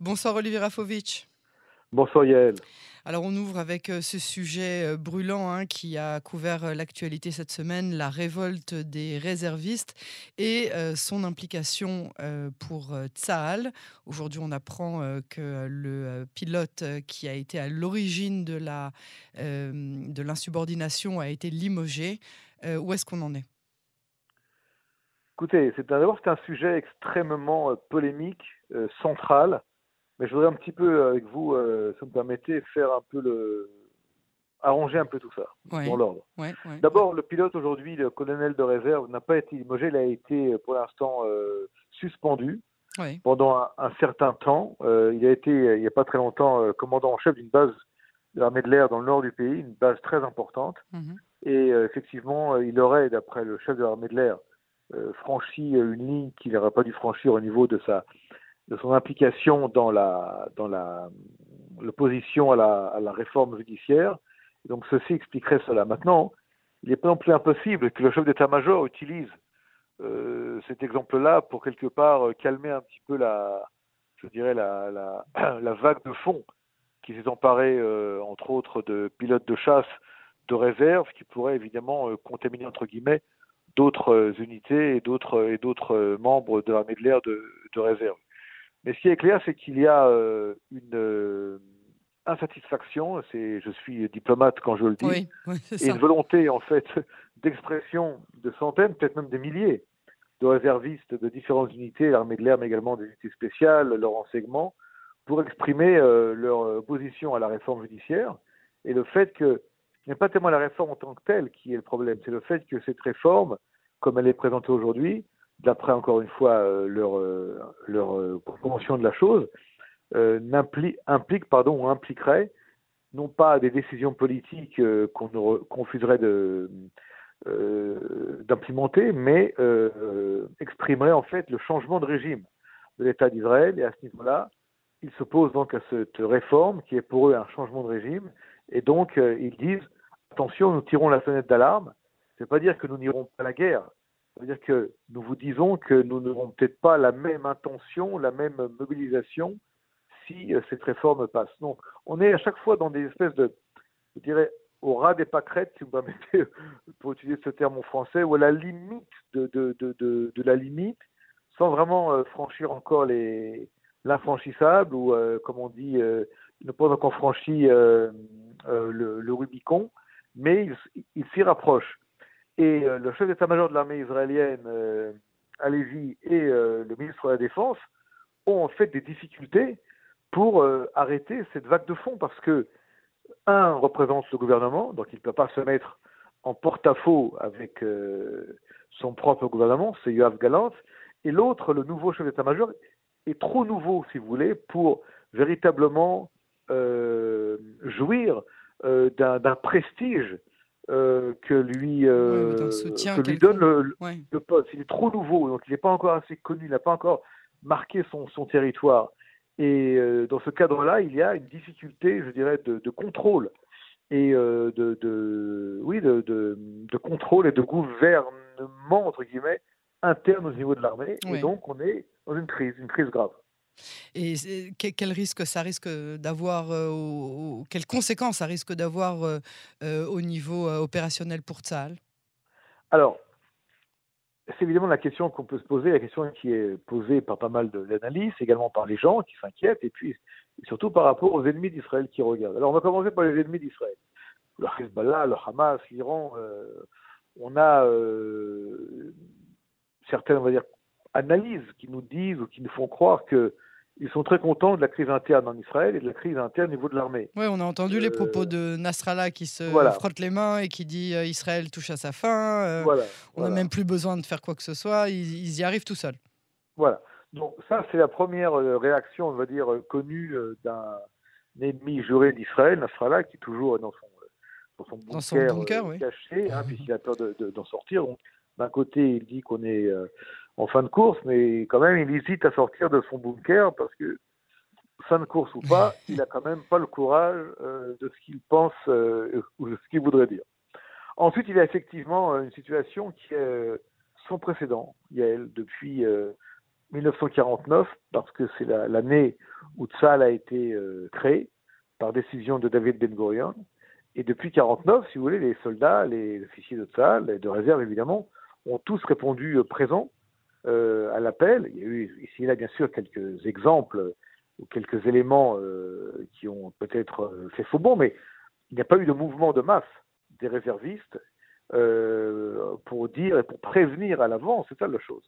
Bonsoir Olivier Rafovic. Bonsoir Yael. Alors on ouvre avec euh, ce sujet euh, brûlant hein, qui a couvert euh, l'actualité cette semaine, la révolte des réservistes et son implication pour Tsahal. Aujourd'hui on apprend que le pilote qui a été à l'origine de l'insubordination a été limogé. où est-ce qu'on en est? Écoutez, c'est d'abord c'est un sujet extrêmement polémique, central mais je voudrais un petit peu, avec vous, euh, si vous me permettez, faire un peu le. arranger un peu tout ça, dans l'ordre. D'abord, le pilote aujourd'hui, le colonel de réserve, n'a pas été limogé, il a été pour l'instant euh, suspendu pendant un, certain temps. Euh, il a été, il n'y a pas très longtemps, commandant en chef d'une base de l'armée de l'air dans le nord du pays, une base très importante. Mhm. Et effectivement, il aurait, d'après le chef de l'armée de l'air, franchi une ligne qu'il n'aurait pas dû franchir au niveau de sa de son implication dans la dans la l'opposition à la, réforme judiciaire. Donc ceci expliquerait cela. Maintenant, il n'est pas non plus impossible que le chef d'état-major utilise euh, cet exemple-là pour quelque part euh, calmer un petit peu la, je dirais la, vague de fond qui s'est emparée, euh, entre autres, de pilotes de chasse de réserve, qui pourrait évidemment contaminer entre guillemets d'autres unités et d'autres membres de l'armée de l'air de réserve. Mais ce qui est clair, c'est qu'il y a euh, une euh, insatisfaction, c'est je suis diplomate quand je le dis, et une volonté en fait d'expression de centaines, peut-être même des milliers de réservistes de différentes unités, l'armée de l'air, mais également des unités spéciales, leur enseignement, pour exprimer euh, leur opposition à la réforme judiciaire. Et le fait que ce n'est pas tellement la réforme en tant que telle qui est le problème, c'est le fait que cette réforme, comme elle est présentée aujourd'hui, d'après encore une fois euh, leur, euh, leur euh, compréhension de la chose, implique, pardon, ou impliquerait non pas des décisions politiques qu'on refuserait de, d'implémenter, mais exprimerait en fait le changement de régime de l'État d'Israël. Et à ce niveau-là, ils s'opposent donc à cette réforme qui est pour eux un changement de régime. Et donc, ils disent attention, nous tirons la fenêtre d'alarme. Ce n'est pas dire que nous n'irons pas à la guerre, ça veut dire que nous vous disons que nous n'aurons peut-être pas la même intention, la même mobilisation si euh, cette réforme passe. Donc, on est à chaque fois dans des espèces de, je dirais, au ras des pâquerettes, si vous permettez, pour utiliser ce terme en français, ou à la limite de, la limite, sans vraiment euh, franchir encore les l'infranchissable, ou euh, comme on dit, ne pas encore franchi le, le, Rubicon, mais il, il s'y rapproche. Et euh, le chef d'état-major de l'armée israélienne, euh, Alevi, et euh, le ministre de la Défense ont en fait des difficultés pour arrêter cette vague de fond parce que, un, représente le gouvernement, donc il ne peut pas se mettre en porte-à-faux avec son propre gouvernement, c'est Yoav Galant, et l'autre, le nouveau chef d'état-major, est trop nouveau, si vous voulez, pour véritablement jouir d'un prestige euh, que lui, euh, que lui donne le, poste. Il est trop nouveau, donc il n'est pas encore assez connu, il n'a pas encore marqué son, son territoire. Et euh, dans ce cadre-là, il y a une difficulté, je dirais, de, de contrôle et de, de, oui, de, de, contrôle et de gouvernement entre guillemets interne au niveau de l'armée. Et donc, on est dans une crise, une crise grave. Et quel risque ça risque d'avoir, euh, quelles conséquences ça risque d'avoir euh, euh, au niveau opérationnel pour Tzal Alors, c'est évidemment la question qu'on peut se poser, la question qui est posée par pas mal d'analystes, également par les gens qui s'inquiètent, et puis surtout par rapport aux ennemis d'Israël qui regardent. Alors, on va commencer par les ennemis d'Israël. Le Hezbollah, le Hamas, l'Iran, on a certaines, on va dire, analyses qui nous disent ou qui nous font croire que ils sont très contents de la crise interne en Israël et de la crise interne au niveau de l'armée. Oui, on a entendu les euh, propos de Nasrallah qui se frotte les mains et qui dit euh, Israël touche à sa fin. Euh, on n'a même plus besoin de faire quoi que ce soit. Ils, y arrivent tout seuls. Voilà. Donc ça, c'est la première réaction, on va dire, connue d'un ennemi juré d'Israël, Nasrallah, qui est toujours dans son, dans son bunker, caché, hein, puisqu'il a peur d'en sortir. d'un côté, il dit qu'on est en fin de course, mais quand même, il hésite à sortir de son bunker parce que, fin de course ou pas, il n'a quand même pas le courage euh, de ce qu'il pense euh, ou de ce qu'il voudrait dire. Ensuite, il y a effectivement euh, une situation qui est sans précédent, Yael, depuis 1949, parce que c'est l'année où Tzal a été créé par décision de David Ben Gurion. Et depuis 1949, si vous voulez, les soldats, les officiers de Tzal, de réserve évidemment, ont tous répondu présents euh, à l'appel. Il y a eu ici et là, bien sûr, quelques exemples ou quelques éléments qui ont peut-être fait faux bon, mais il n'y a pas eu de mouvement de masse des réservistes pour dire et pour prévenir à l'avance, c'est ça la chose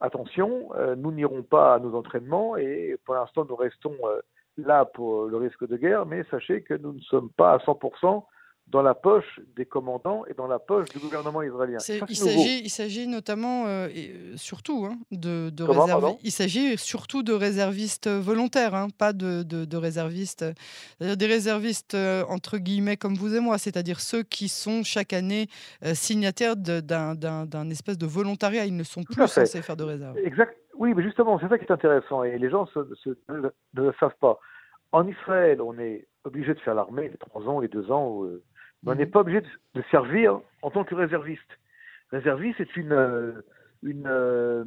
attention, euh, nous n'irons pas à nos entraînements et pour l'instant nous restons euh, là pour le risque de guerre, mais sachez que nous ne sommes pas à 100% dans la poche des commandants et dans la poche du gouvernement israélien. il s'agit notamment, euh, et euh, surtout, hein, de, de réservistes. Il s'agit surtout de réservistes volontaires, hein, pas de, de, réservistes, des réservistes entre guillemets comme vous et moi, c'est-à-dire ceux qui sont chaque année signataires d'un espèce de volontariat. Ils ne sont plus censés faire de réserve. Exact. Oui, mais justement, c'est ça qui est intéressant et les gens ne le savent pas. En Israël, on est obligé de faire l'armée les trois ans, les deux ans on n'est mhm. pas obligé de, servir en tant que réserviste. Réserviste, c'est une, euh, une euh,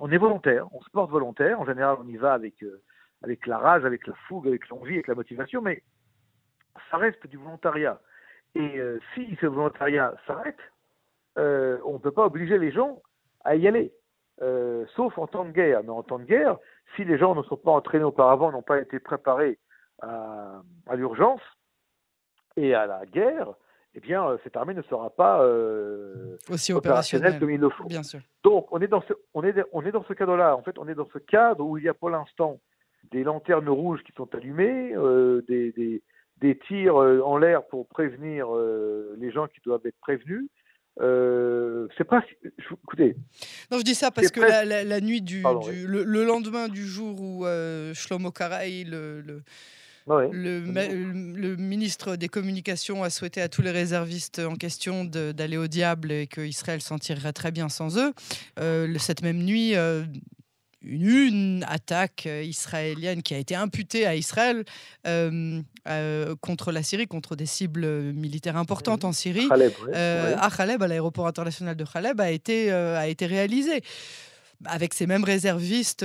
on est volontaire, on se porte volontaire. En général, on y va avec euh, avec la rage, avec la fougue, avec l'envie, avec la motivation, mais ça reste du volontariat. Et si ce volontariat s'arrête, on ne peut pas obliger les gens à y aller, sauf en temps de guerre. Mais en temps de guerre, si les gens ne sont pas entraînés auparavant, n'ont pas été préparés à, à l'urgence, et à la guerre, eh bien, euh, cette armée ne sera pas euh, aussi opérationnelle comme il le faut. Bien sûr. Donc, on est dans ce, on est, on est dans ce cadre-là. En fait, on est dans ce cadre où il y a pour l'instant des lanternes rouges qui sont allumées, euh, des, des, des, tirs en l'air pour prévenir les gens qui doivent être prévenus. c'est pas. Écoutez. Non, je dis ça parce que la, la, nuit du, du le, le, lendemain du jour où Shlomo Karaï, le, le le, ministre des Communications a souhaité à tous les réservistes en question d'aller au diable et qu'Israël s'en tirerait très bien sans eux. Euh, cette même nuit, euh, une, attaque israélienne qui a été imputée à Israël euh, contre la Syrie, contre des cibles militaires importantes en Syrie, à Khaleb, à l'aéroport international de Khaleb, a été, a été réalisée. Avec ces mêmes réservistes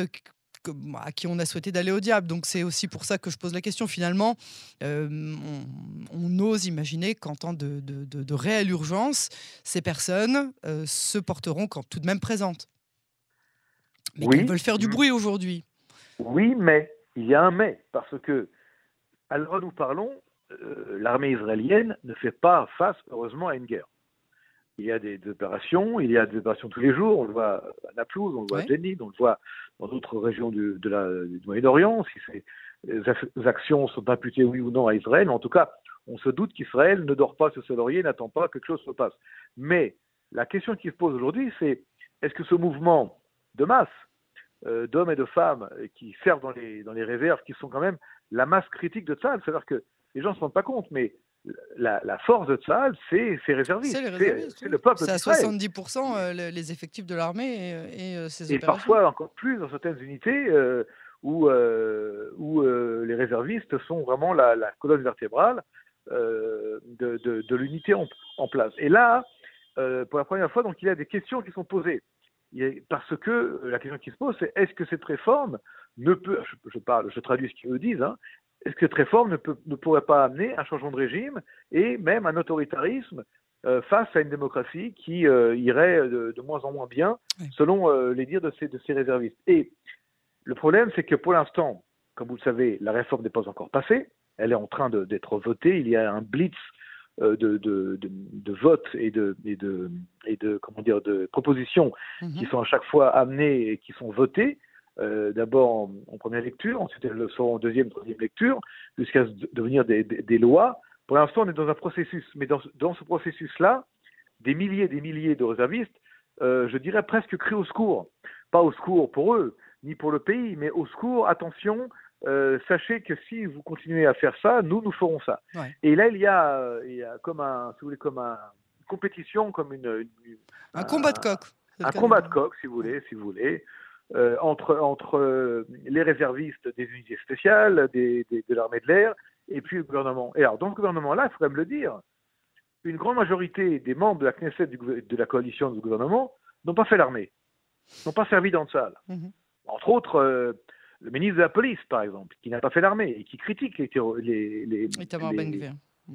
à qui on a souhaité d'aller au diable. Donc c'est aussi pour ça que je pose la question. Finalement, euh, on, ose imaginer qu'en temps de, de, réelle urgence, ces personnes euh, se porteront quand tout de même présentes. Mais oui. veulent faire du bruit aujourd'hui. Oui, mais il y a un mais, parce que à l'heure où nous parlons, euh, l'armée israélienne ne fait pas face, heureusement, à une guerre. Il y a des, opérations, il y a des opérations tous les jours. On le voit à Naplouse, on le voit à Jenin, on le voit dans d'autres régions du, de la, du Moyen-Orient. Si ces actions sont imputées, oui ou non, à Israël, en tout cas, on se doute qu'Israël ne dort pas sur ce laurier, n'attend pas que quelque chose se passe. Mais la question qui se pose aujourd'hui, c'est est-ce que ce mouvement de masse euh, d'hommes et de femmes qui servent dans les, dans les réserves, qui sont quand même la masse critique de ça, c'est-à-dire que les gens ne se rendent pas compte, mais la, force de Tzahal, c'est ses réservistes. C'est le peuple. C'est à 70% euh, les effectifs de l'armée et, et, euh, et parfois encore plus dans certaines unités euh, où, où les réservistes sont vraiment la, colonne vertébrale de, de, l'unité en, place. Et là, pour la première fois, donc, il y a des questions qui sont posées. Parce que la question qui se pose, c'est est-ce que cette réforme ne peut, je, parle, je traduis ce qu'ils me disent, hein, cette réforme ne, peut, ne, pourrait pas amener un changement de régime et même un autoritarisme euh, face à une démocratie qui euh, irait de, moins en moins bien, selon euh, les dires de ces, de ces réservistes? Et le problème, c'est que pour l'instant, comme vous le savez, la réforme n'est pas encore passée. Elle est en train d'être votée. Il y a un blitz de, de, de, votes et de, et de, et de, comment dire, de propositions mhm. qui sont à chaque fois amenées et qui sont votées. Euh, d'abord en, première lecture, ensuite elles le seront en deuxième, troisième lecture, jusqu'à devenir des, des, lois. Pour l'instant, on est dans un processus, mais dans, dans ce processus-là, des milliers et des milliers de réservistes, euh, je dirais presque crient au secours. Pas au secours pour eux, ni pour le pays, mais au secours, attention, euh, sachez que si vous continuez à faire ça, nous, nous ferons ça. Et là, il y, a, il y a comme un, si vous voulez, comme un, une compétition, comme une, un, combat de coq. Un combat de coq, si vous voulez, si vous voulez. Euh, entre, entre euh, les réservistes des unités spéciales, des, de l'armée de l'air, et puis le gouvernement. Et alors, dans ce gouvernement-là, il quand même le dire, une grande majorité des membres de la Knesset, de la coalition du gouvernement, n'ont pas fait l'armée, n'ont pas servi dans le salle. Mhm. entre autres le ministre de la police, par exemple, qui n'a pas fait l'armée et qui critique les, les, les,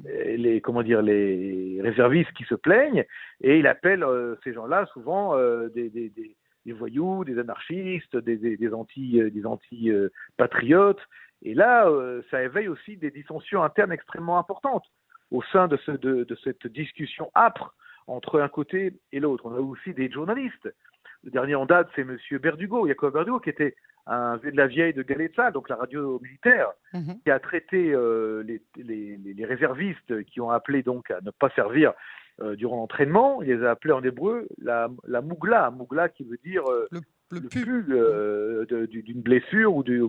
les, les, comment dire, les réservistes qui se plaignent, et il appelle ces gens-là souvent des, des, des, des, voyous, des anarchistes, des, des, anti, des anti patriotes. Et là, ça éveille aussi des dissensions internes extrêmement importantes au sein de, ce, de, de cette discussion âpre entre un côté et l'autre. On a aussi des journalistes. Le dernier en date, c'est M. Berdugo, Jacob Berdugo, qui était un de la vieille de Galetza, donc la radio militaire, mhm. qui a traité euh, les, les, les, réservistes qui ont appelé donc à ne pas servir euh, durant l'entraînement. Il les a appelés en hébreu la, la mougla, mougla qui veut dire euh, le, le, d'une blessure ou d'une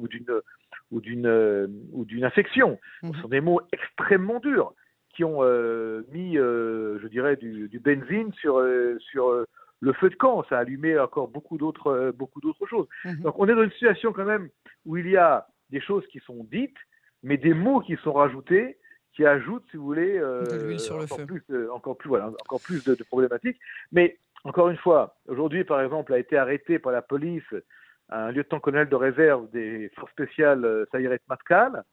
ou d'une ou d'une infection. Mhm. Ce sont des mots extrêmement durs qui ont euh, mis, euh, je dirais, du, du benzine sur, euh, sur le feu de camp. Ça a allumé encore beaucoup d'autres, beaucoup d'autres choses. Mhm. Donc on est dans une situation quand même où il y a des choses qui sont dites, mais des mots qui sont rajoutés qui ajoutent, si vous voulez, encore, Plus, encore plus, voilà, encore plus de, problématiques. Mais encore une fois, aujourd'hui, par exemple, a été arrêté par la police un lieutenant-colonel de réserve des forces spéciales, Sayeret Matkal,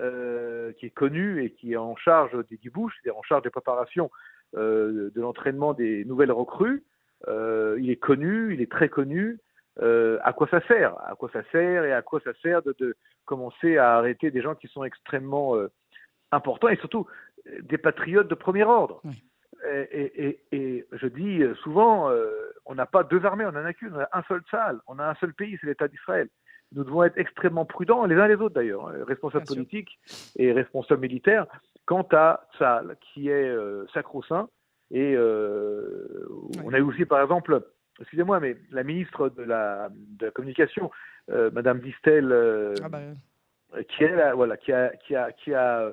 euh, qui est connu et qui est en charge des dibouches, c'est-à-dire en charge des préparations euh, de l'entraînement des nouvelles recrues. Euh, il est connu, il est très connu. à quoi ça sert? À quoi ça sert et à quoi ça sert de, de commencer à arrêter des gens qui sont extrêmement importants et surtout des patriotes de premier ordre. Et, et, et, je dis souvent, on n'a pas deux armées, on en a qu'une, on a un seul salle, on a un seul pays, c'est l'État d'Israël. Nous devons être extrêmement prudents, les uns les autres d'ailleurs, hein, responsables politiques et responsables militaires, quant à ça, qui est euh, sacro-saint. Et euh, on a eu aussi, par exemple, excusez-moi, mais la ministre de la, de la Communication, euh, Madame Distel, ah bah, qui, est voilà, qui, a, qui, a, qui a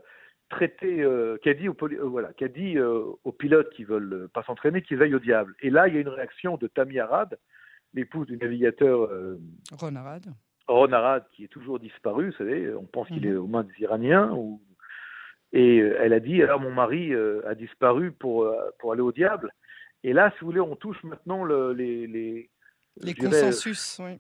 traité, qui a dit, aux, voilà, qui a dit aux pilotes qui veulent pas s'entraîner qu'ils aillent au diable. Et là, il y a une réaction de Tammy Arad, l'épouse du navigateur Ron Arad. Ron Arad, qui est toujours disparu, vous savez, on pense qu'il est mhm. aux mains des Iraniens. Ou... Et euh, elle a dit, alors mon mari euh, a disparu pour, euh, pour aller au diable. Et là, si vous voulez, on touche maintenant le, les... Les, les consensus, oui.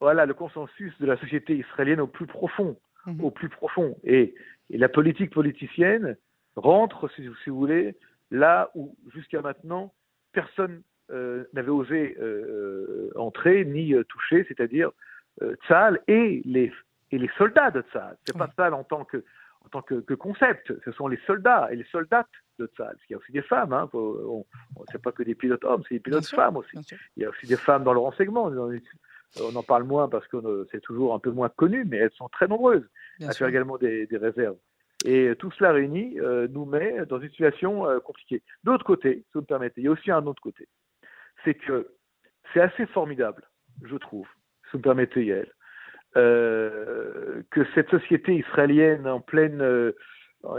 Voilà, le consensus de la société israélienne au plus profond. Mhm. Au plus profond. Et, et, la politique politicienne rentre, si, si vous voulez, là où jusqu'à maintenant, personne n'avait osé entrer ni toucher, c'est-à-dire euh, Tzal et les, et les soldats de Tzal. C'est pas Tzal en tant que en tant que, concept, ce sont les soldats et les soldates de Tzal. Il y a aussi des femmes, hein, on, c'est pas que des pilotes hommes, c'est des pilotes femmes aussi. Il y a aussi des femmes dans le renseignement. On en parle moins parce que c'est toujours un peu moins connu, mais elles sont très nombreuses à faire également des, réserves. Et tout cela réuni euh, nous met dans une situation euh, compliquée. D'autre côté, si vous me permettez, il y a aussi un autre côté. C'est que c'est assez formidable, je trouve, si vous me permettez, Yael, euh, que cette société israélienne en pleine euh,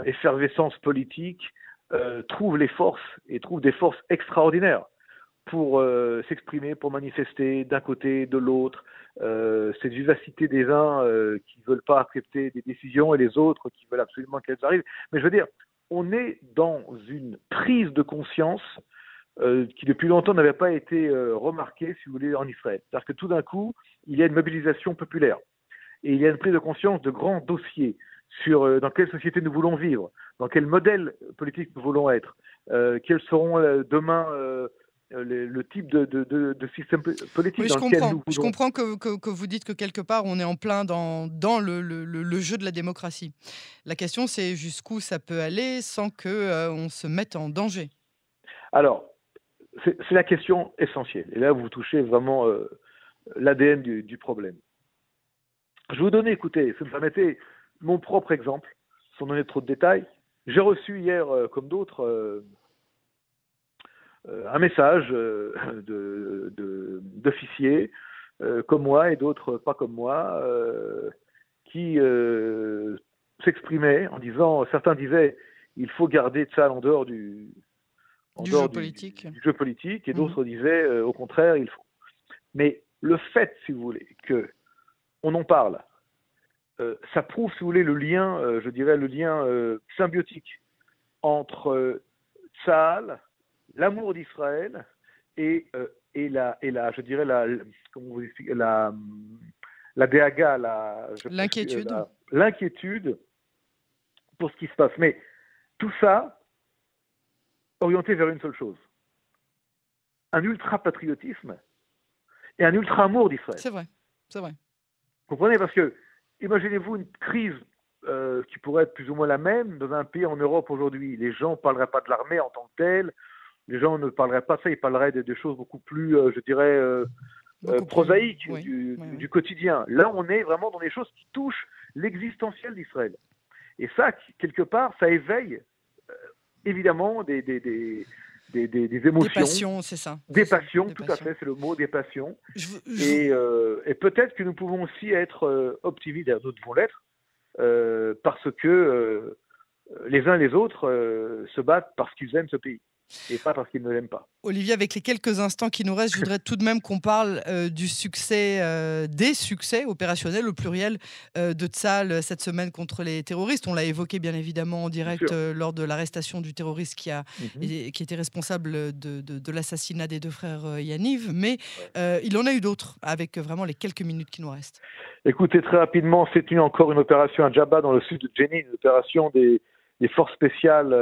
effervescence politique euh, trouve les forces et trouve des forces extraordinaires pour euh, s'exprimer, pour manifester d'un côté, de l'autre, euh, cette vivacité des uns qui ne veulent pas accepter des décisions et les autres qui veulent absolument qu'elles arrivent. Mais je veux dire, on est dans une prise de conscience euh, qui depuis longtemps n'avait pas été euh, remarqué, si vous voulez, en Israël. C'est-à-dire que tout d'un coup, il y a une mobilisation populaire et il y a une prise de conscience de grands dossiers sur euh, dans quelle société nous voulons vivre, dans quel modèle politique nous voulons être, quels seront demain le, type de, de, de, système politique dans je lequel comprends. nous Je comprends que, que, que, vous dites que quelque part, on est en plein dans, dans le, le, le jeu de la démocratie. La question, c'est jusqu'où ça peut aller sans qu'on on se mette en danger. Alors, c'est la question essentielle. Et là, vous touchez vraiment euh, l'ADN du, problème. Je vais vous donner, écoutez, si vous me permettez, mon propre exemple, sans donner trop de détails. J'ai reçu hier, euh, comme d'autres, euh, un message d'officiers, comme moi et d'autres pas comme moi, qui s'exprimaient en disant, certains disaient, il faut garder ça en dehors du, du jeu politique. Du, jeu politique, et d'autres mhm. disaient euh, au contraire, il faut. Mais le fait, si vous voulez, que on en parle, euh, ça prouve, si vous voulez, le lien, euh, je dirais, le lien symbiotique entre Tzahal, l'amour d'Israël et, et, la, et la, je dirais, la, comment vous la, la DAGA, l'inquiétude. l'inquiétude pour ce qui se passe. Mais tout ça orienté vers une seule chose un ultra-patriotisme et un ultra-amour d'Israël. C'est vrai, c'est vrai. Vous comprenez? Parce que, imaginez-vous une crise euh, qui pourrait être plus ou moins la même dans un pays en Europe aujourd'hui. Les gens ne parleraient pas de l'armée en tant que telle, les gens ne parleraient pas de ça, ils parleraient de, choses beaucoup plus, euh, je dirais, euh, prosaïques du, quotidien. Là, on est vraiment dans des choses qui touchent l'existentiel d'Israël. Et ça, quelque part, ça éveille évidemment des, des, des, émotions. Des passions, c'est ça. Des passions, tout à fait, c'est le mot, des passions. Euh, et, peut-être que nous pouvons aussi être euh, optimistes, nous devons l'être, euh, parce que les uns et les autres se battent parce qu'ils aiment ce pays et pas parce qu'ils ne l'aiment pas. Olivier, avec les quelques instants qui nous restent, je voudrais tout de même qu'on parle euh, du succès, euh, des succès opérationnels au pluriel euh, de Tsal cette semaine contre les terroristes. On l'a évoqué bien évidemment en direct lors de l'arrestation du terroriste qui, a, mhm. qui était responsable de, de, l'assassinat des deux frères Yaniv, mais il en a eu d'autres avec vraiment les quelques minutes qui nous restent. Écoutez, très rapidement, c'est une, encore une opération à Djabba dans le sud de Jenin, une opération des, des forces spéciales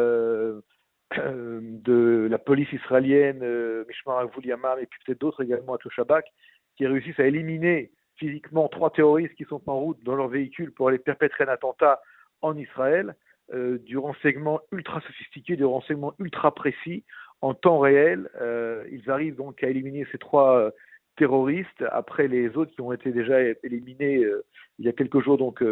euh, de la police israélienne, euh, Mishmar Yamam, et puis peut-être d'autres également à Toshabak, qui réussissent à éliminer physiquement trois terroristes qui sont en route dans leur véhicule pour aller perpétrer un attentat en Israël, euh, du renseignement ultra sophistiqué, du renseignement ultra précis, en temps réel. Euh, ils arrivent donc à éliminer ces trois terroristes après les autres qui ont été déjà éliminés il y a quelques jours donc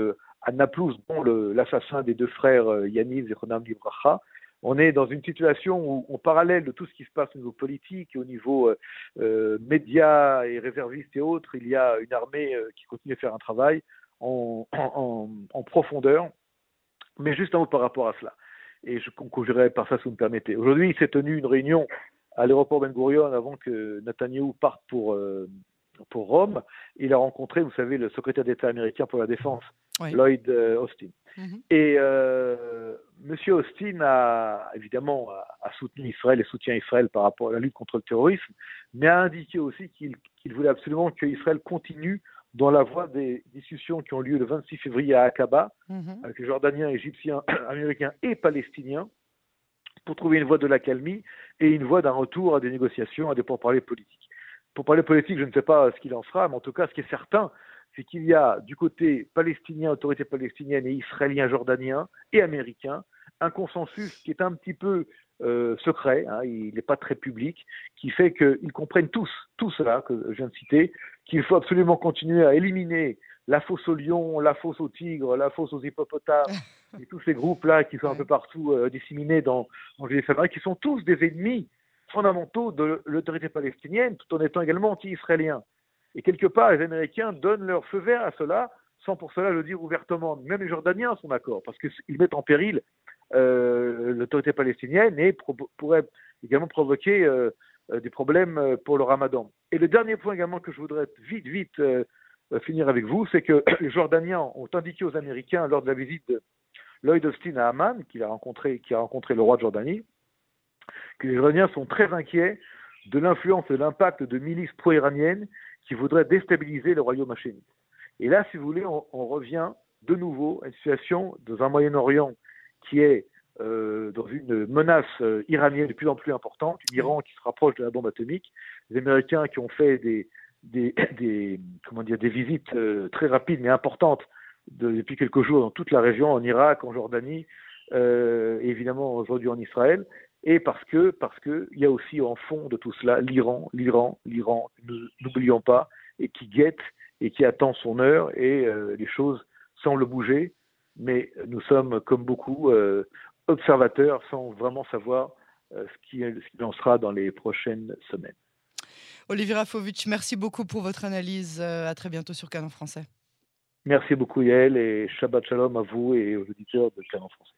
à Naplouse, dont l'assassin des deux frères Yaniv et Ronam Libracha on est dans une situation où, en parallèle de tout ce qui se passe au niveau politique au niveau euh, euh, médias et réservistes et autres, il y a une armée euh, qui continue à faire un travail en, profondeur. Mais juste un mot par rapport à cela. Et je conclurai par ça, si vous me permettez. Aujourd'hui, il s'est tenu une réunion à l'aéroport Ben Gurion avant que Netanyahu parte pour, pour Rome. Il a rencontré, vous savez, le secrétaire d'État américain pour la défense, Lloyd Austin. Mhm. Et euh, M. Austin a évidemment a, soutenu Israël et soutient Israël par rapport à la lutte contre le terrorisme, mais a indiqué aussi qu'il voulait absolument que Israël continue dans la voie des discussions qui ont lieu le 26 février à Aqaba, mhm. avec les Jordaniens, Égyptiens, Américains et Palestiniens, pour trouver une voie de l'accalmie et une voie d'un retour à des négociations, à des pourparlers politiques. Pour parler politique, je ne sais pas ce qu'il en sera, mais en tout cas, ce qui est certain, c'est qu'il y a du côté palestinien, autorité palestinienne et israélien, jordanien et américain, un consensus qui est un petit peu euh, secret, hein, il n'est pas très public, qui fait qu'ils comprennent tous, tout cela que je viens de citer, qu'il faut absolument continuer à éliminer la fosse aux lions, la fosse aux tigres, la fosse aux hippopotames, et tous ces groupes-là qui sont un peu partout euh, disséminés dans, dans les qui sont tous des ennemis fondamentaux de l'autorité palestinienne, tout en étant également anti-israéliens. Et quelque part, les Américains donnent leur feu vert à cela, sans pour cela le dire ouvertement. Même les Jordaniens sont d'accord, parce qu'ils mettent en péril euh, l'autorité palestinienne et pourraient également provoquer euh, euh, des problèmes pour le ramadan. Et le dernier point également que je voudrais vite, vite finir avec vous, c'est que les Jordaniens ont indiqué aux Américains lors de la visite de Lloyd Austin à Amman, qui a rencontré, qui a rencontré le roi de Jordanie, que les Jordaniens sont très inquiets de l'influence et de l'impact de milices pro-iraniennes qui voudraient déstabiliser le royaume hachémite. Et là, si vous voulez, on, revient de nouveau à une situation dans un Moyen-Orient qui est euh, dans une menace euh, iranienne de plus en plus importante, l'Iran qui se rapproche de la bombe atomique, les Américains qui ont fait des, des, comment dire, des visites euh, très rapides mais importantes depuis quelques jours dans toute la région, en Irak, en Jordanie, et évidemment aujourd'hui en Israël et parce que parce que il y a aussi en fond de tout cela l'Iran, l'Iran, l'Iran, n'oublions pas, et qui guette et qui attend son heure et euh, les choses semblent bouger, mais nous sommes comme beaucoup euh, observateurs sans vraiment savoir euh, ce, qui, ce qui en sera dans les prochaines semaines. Olivier Rafovitch, merci beaucoup pour votre analyse. À très bientôt sur Canon Français. Merci beaucoup Yael et Shabbat Shalom à vous et aux auditeurs de Canon Français.